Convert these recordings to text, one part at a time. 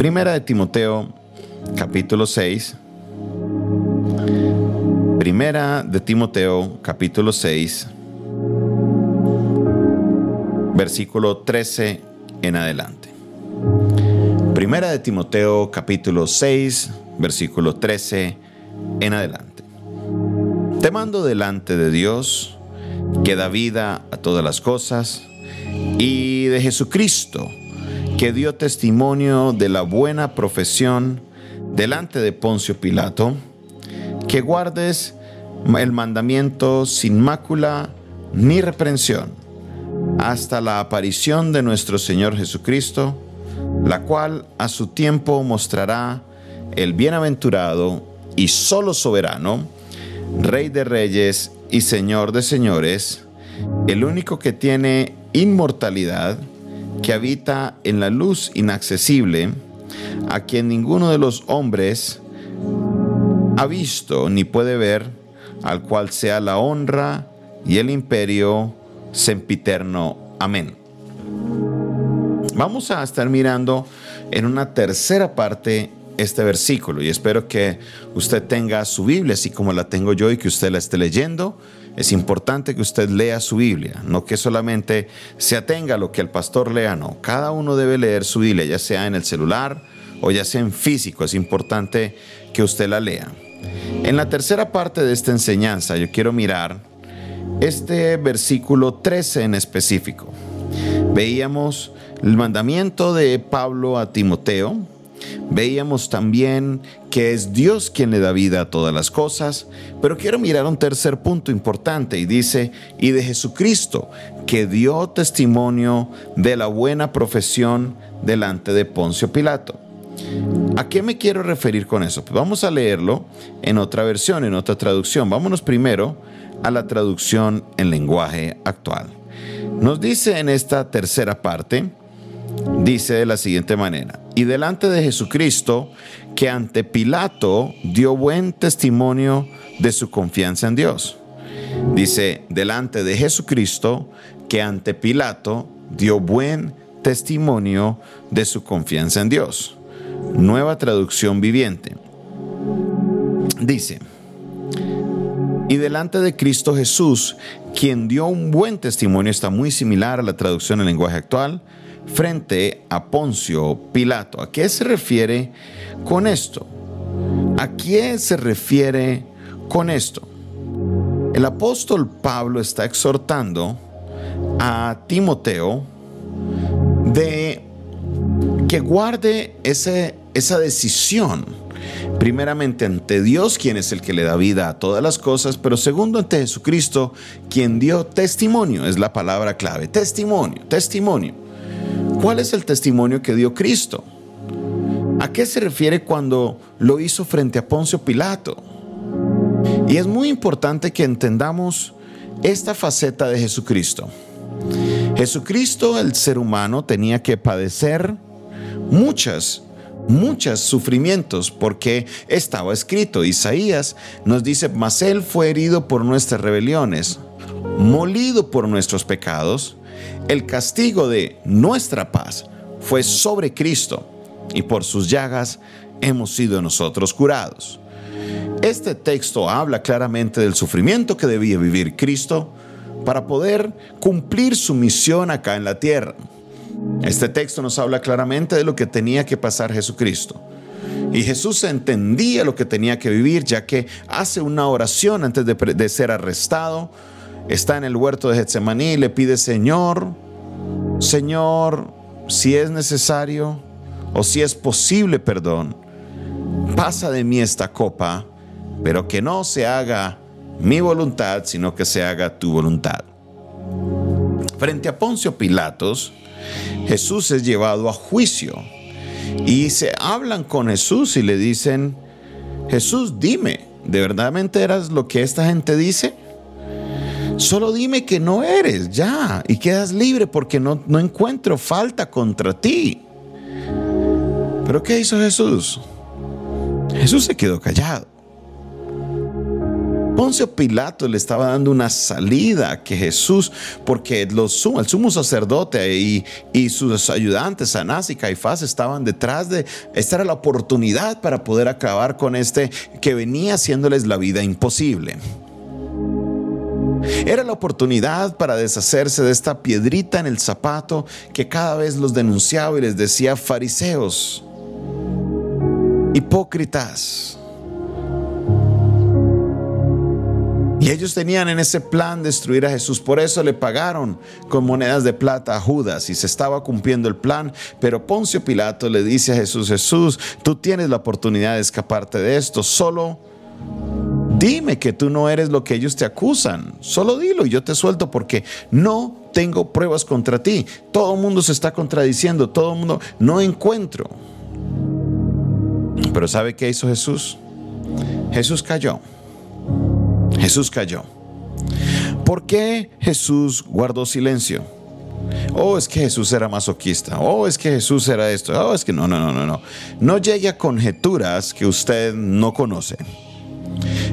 Primera de Timoteo, capítulo 6. Primera de Timoteo, capítulo 6, versículo 13 en adelante. Primera de Timoteo, capítulo 6, versículo 13 en adelante. Te mando delante de Dios, que da vida a todas las cosas, y de Jesucristo, que dio testimonio de la buena profesión delante de Poncio Pilato, que guardes el mandamiento sin mácula ni reprensión hasta la aparición de nuestro Señor Jesucristo, la cual a su tiempo mostrará el bienaventurado y solo soberano, Rey de reyes y Señor de señores, el único que tiene inmortalidad, que habita en la luz inaccesible, a quien ninguno de los hombres ha visto ni puede ver, al cual sea la honra y el imperio sempiterno. Amén. Vamos a estar mirando en una tercera parte este versículo y espero que usted tenga su Biblia así como la tengo yo y que usted la esté leyendo. Es importante que usted lea su Biblia, no que solamente se atenga a lo que el pastor lea, no. Cada uno debe leer su Biblia, ya sea en el celular o ya sea en físico. Es importante que usted la lea. En la tercera parte de esta enseñanza yo quiero mirar este versículo 13 en específico. Veíamos el mandamiento de Pablo a Timoteo, Veíamos también que es Dios quien le da vida a todas las cosas, pero quiero mirar un tercer punto importante y dice, y de Jesucristo, que dio testimonio de la buena profesión delante de Poncio Pilato. ¿A qué me quiero referir con eso? Pues vamos a leerlo en otra versión, en otra traducción. Vámonos primero a la traducción en lenguaje actual. Nos dice en esta tercera parte, dice de la siguiente manera, y delante de Jesucristo, que ante Pilato dio buen testimonio de su confianza en Dios. Dice, delante de Jesucristo, que ante Pilato dio buen testimonio de su confianza en Dios. Nueva traducción viviente. Dice, y delante de Cristo Jesús, quien dio un buen testimonio, está muy similar a la traducción en lenguaje actual, frente a Poncio Pilato. ¿A qué se refiere con esto? ¿A quién se refiere con esto? El apóstol Pablo está exhortando a Timoteo de que guarde esa decisión primeramente ante Dios, quien es el que le da vida a todas las cosas, pero segundo ante Jesucristo, quien dio testimonio, es la palabra clave, testimonio, testimonio. ¿Cuál es el testimonio que dio Cristo? ¿A qué se refiere cuando lo hizo frente a Poncio Pilato? Y es muy importante que entendamos esta faceta de Jesucristo. Jesucristo, el ser humano, tenía que padecer muchas muchos sufrimientos, porque estaba escrito, Isaías nos dice, mas él fue herido por nuestras rebeliones, molido por nuestros pecados, el castigo de nuestra paz fue sobre Cristo, y por sus llagas hemos sido nosotros curados. Este texto habla claramente del sufrimiento que debía vivir Cristo para poder cumplir su misión acá en la tierra. Este texto nos habla claramente de lo que tenía que pasar Jesucristo. Y Jesús entendía lo que tenía que vivir, ya que hace una oración antes de, ser arrestado. Está en el huerto de Getsemaní y le pide, Señor, Señor, si es necesario o si es posible, perdón, pasa de mí esta copa, pero que no se haga mi voluntad, sino que se haga tu voluntad. Frente a Poncio Pilatos, Jesús es llevado a juicio y se hablan con Jesús y le dicen, Jesús, dime, ¿de verdadmente eras lo que esta gente dice? Solo dime que no eres, ya, y quedas libre porque no, no encuentro falta contra ti. Pero ¿qué hizo Jesús? Jesús se quedó callado. Poncio Pilato le estaba dando una salida que Jesús, porque el sumo sacerdote y, y sus ayudantes, Anás y Caifás, estaban detrás de, esta era la oportunidad para poder acabar con este que venía haciéndoles la vida imposible. Era la oportunidad para deshacerse de esta piedrita en el zapato que cada vez los denunciaba y les decía fariseos, hipócritas. Y ellos tenían en ese plan destruir a Jesús. Por eso le pagaron con monedas de plata a Judas y se estaba cumpliendo el plan. Pero Poncio Pilato le dice a Jesús, Jesús, tú tienes la oportunidad de escaparte de esto. Solo dime que tú no eres lo que ellos te acusan. Solo dilo y yo te suelto porque no tengo pruebas contra ti. Todo el mundo se está contradiciendo. Todo el mundo no encuentro. Pero ¿sabe qué hizo Jesús? Jesús cayó. Jesús cayó. ¿Por qué Jesús guardó silencio? Oh, es que Jesús era masoquista. Oh, es que Jesús era esto. Oh, es que no, no, no, no, no. No llegue a conjeturas que usted no conoce.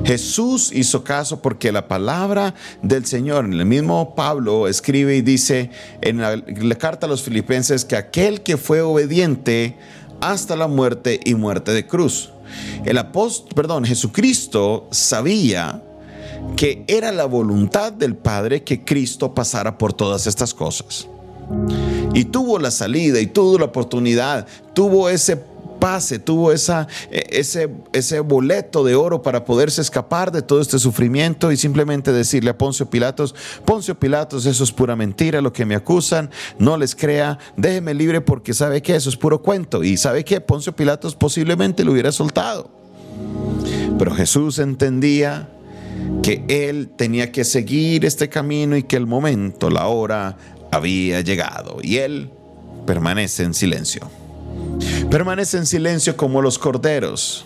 Jesús hizo caso porque la palabra del Señor, en el mismo Pablo escribe y dice en la, carta a los filipenses que aquel que fue obediente hasta la muerte y muerte de cruz. El apóstol, perdón, Jesucristo sabía que era la voluntad del Padre que Cristo pasara por todas estas cosas. Y tuvo la salida y tuvo la oportunidad, tuvo ese pase, tuvo e, ese, ese boleto de oro para poderse escapar de todo este sufrimiento y simplemente decirle a Poncio Pilatos, Poncio Pilatos, eso es pura mentira, lo que me acusan, no les crea, déjeme libre porque sabe que eso es puro cuento. Y sabe que Poncio Pilatos posiblemente lo hubiera soltado. Pero Jesús entendía que él tenía que seguir este camino y que el momento, la hora, había llegado. Y él permanece en silencio. Permanece en silencio como los corderos.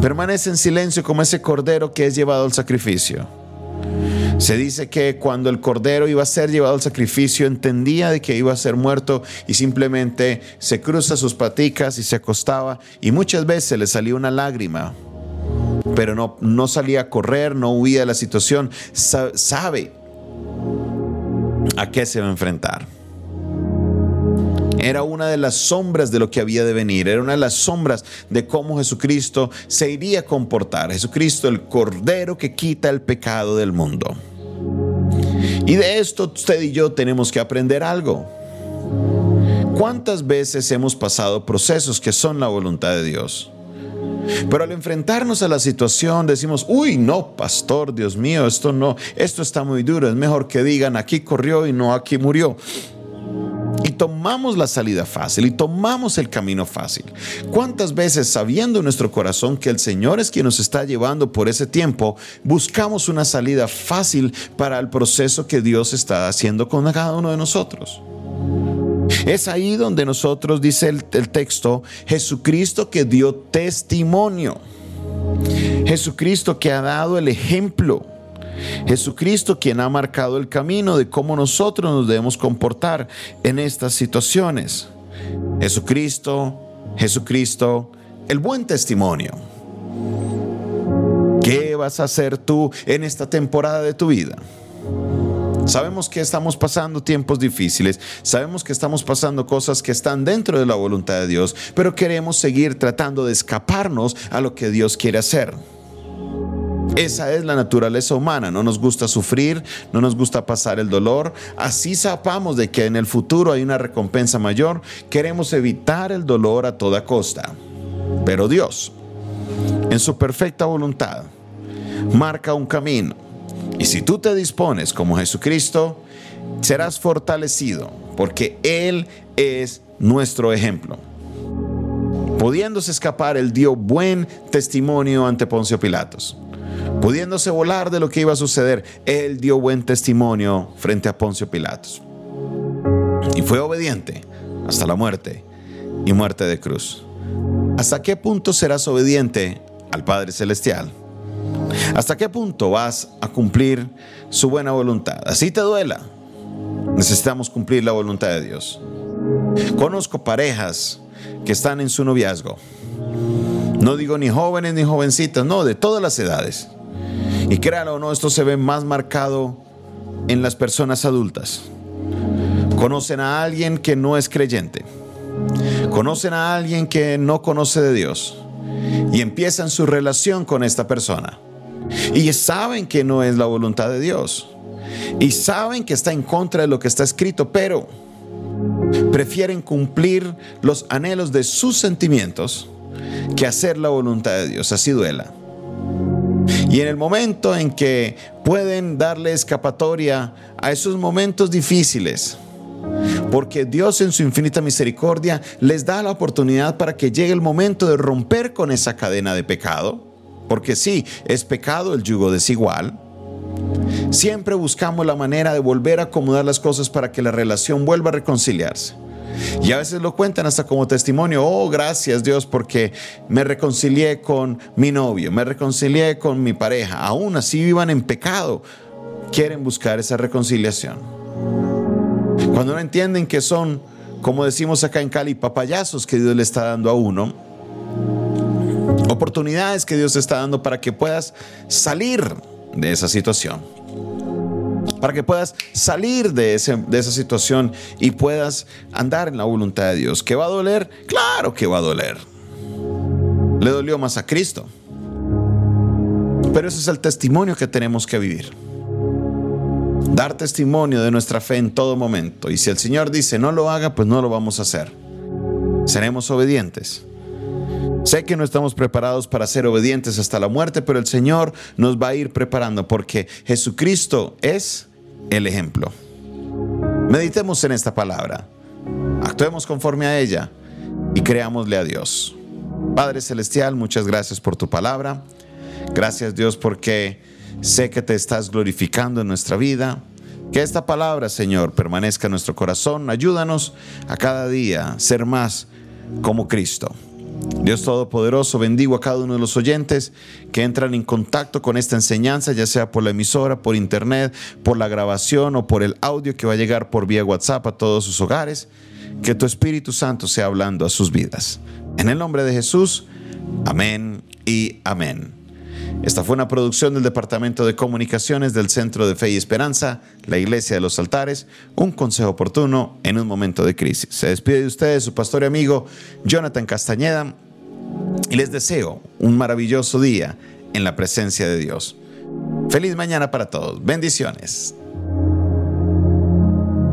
Permanece en silencio como ese cordero que es llevado al sacrificio. Se dice que cuando el cordero iba a ser llevado al sacrificio entendía de que iba a ser muerto y simplemente se cruza sus paticas y se acostaba y muchas veces le salía una lágrima pero no, no salía a correr, no huía de la situación, sabe a qué se va a enfrentar. Era una de las sombras de lo que había de venir, era una de las sombras de cómo Jesucristo se iría a comportar. Jesucristo, el Cordero que quita el pecado del mundo. Y de esto usted y yo tenemos que aprender algo. ¿Cuántas veces hemos pasado procesos que son la voluntad de Dios? Pero al enfrentarnos a la situación decimos, uy, no, pastor, Dios mío, esto no, esto está muy duro, es mejor que digan, aquí corrió y no aquí murió. Y tomamos la salida fácil y tomamos el camino fácil. ¿Cuántas veces, sabiendo en nuestro corazón que el Señor es quien nos está llevando por ese tiempo, buscamos una salida fácil para el proceso que Dios está haciendo con cada uno de nosotros? Es ahí donde nosotros, dice el, texto, Jesucristo que dio testimonio. Jesucristo que ha dado el ejemplo. Jesucristo quien ha marcado el camino de cómo nosotros nos debemos comportar en estas situaciones. Jesucristo, Jesucristo, el buen testimonio. ¿Qué vas a hacer tú en esta temporada de tu vida? Sabemos que estamos pasando tiempos difíciles, sabemos que estamos pasando cosas que están dentro de la voluntad de Dios, pero queremos seguir tratando de escaparnos a lo que Dios quiere hacer. Esa es la naturaleza humana, no nos gusta sufrir, no nos gusta pasar el dolor, así sapamos de que en el futuro hay una recompensa mayor, queremos evitar el dolor a toda costa. Pero Dios, en su perfecta voluntad, marca un camino y si tú te dispones como Jesucristo, serás fortalecido, porque Él es nuestro ejemplo. Pudiéndose escapar, Él dio buen testimonio ante Poncio Pilatos. Pudiéndose volar de lo que iba a suceder, Él dio buen testimonio frente a Poncio Pilatos. Y fue obediente hasta la muerte y muerte de cruz. ¿Hasta qué punto serás obediente al Padre Celestial? ¿Hasta qué punto vas a cumplir su buena voluntad? Así te duela. Necesitamos cumplir la voluntad de Dios. Conozco parejas que están en su noviazgo. No digo ni jóvenes ni jovencitas, no, de todas las edades. Y créalo o no, esto se ve más marcado en las personas adultas. Conocen a alguien que no es creyente. Conocen a alguien que no conoce de Dios. Y empiezan su relación con esta persona. Y saben que no es la voluntad de Dios. Y saben que está en contra de lo que está escrito, pero prefieren cumplir los anhelos de sus sentimientos que hacer la voluntad de Dios, así duela. Y en el momento en que pueden darle escapatoria a esos momentos difíciles, porque Dios en su infinita misericordia les da la oportunidad para que llegue el momento de romper con esa cadena de pecado, porque sí, es pecado el yugo desigual, Siempre buscamos la manera de volver a acomodar las cosas para que la relación vuelva a reconciliarse. Y a veces lo cuentan hasta como testimonio, oh, gracias Dios porque me reconcilié con mi novio, me reconcilié con mi pareja, aún así vivan en pecado, quieren buscar esa reconciliación. Cuando no entienden que son, como decimos acá en Cali, papayazos que Dios le está dando a uno, oportunidades que Dios está dando para que puedas salir de esa situación para que puedas salir de, de esa situación y puedas andar en la voluntad de Dios. ¿Que va a doler? Claro que va a doler. Le dolió más a Cristo. Pero ese es el testimonio que tenemos que vivir. Dar testimonio de nuestra fe en todo momento. Y si el Señor dice no lo haga, pues no lo vamos a hacer. Seremos obedientes. Sé que no estamos preparados para ser obedientes hasta la muerte, pero el Señor nos va a ir preparando porque Jesucristo es el ejemplo. Meditemos en esta palabra, actuemos conforme a ella y creámosle a Dios. Padre Celestial, muchas gracias por tu palabra. Gracias Dios porque sé que te estás glorificando en nuestra vida. Que esta palabra, Señor, permanezca en nuestro corazón. Ayúdanos a cada día ser más como Cristo. Dios Todopoderoso, bendigo a cada uno de los oyentes que entran en contacto con esta enseñanza, ya sea por la emisora, por internet, por la grabación o por el audio que va a llegar por vía WhatsApp a todos sus hogares. Que tu Espíritu Santo sea hablando a sus vidas. En el nombre de Jesús, amén y amén. Esta fue una producción del Departamento de Comunicaciones del Centro de Fe y Esperanza, la Iglesia de los Altares, un consejo oportuno en un momento de crisis. Se despide de ustedes su pastor y amigo Jonathan Castañeda y les deseo un maravilloso día en la presencia de Dios. Feliz mañana para todos. Bendiciones.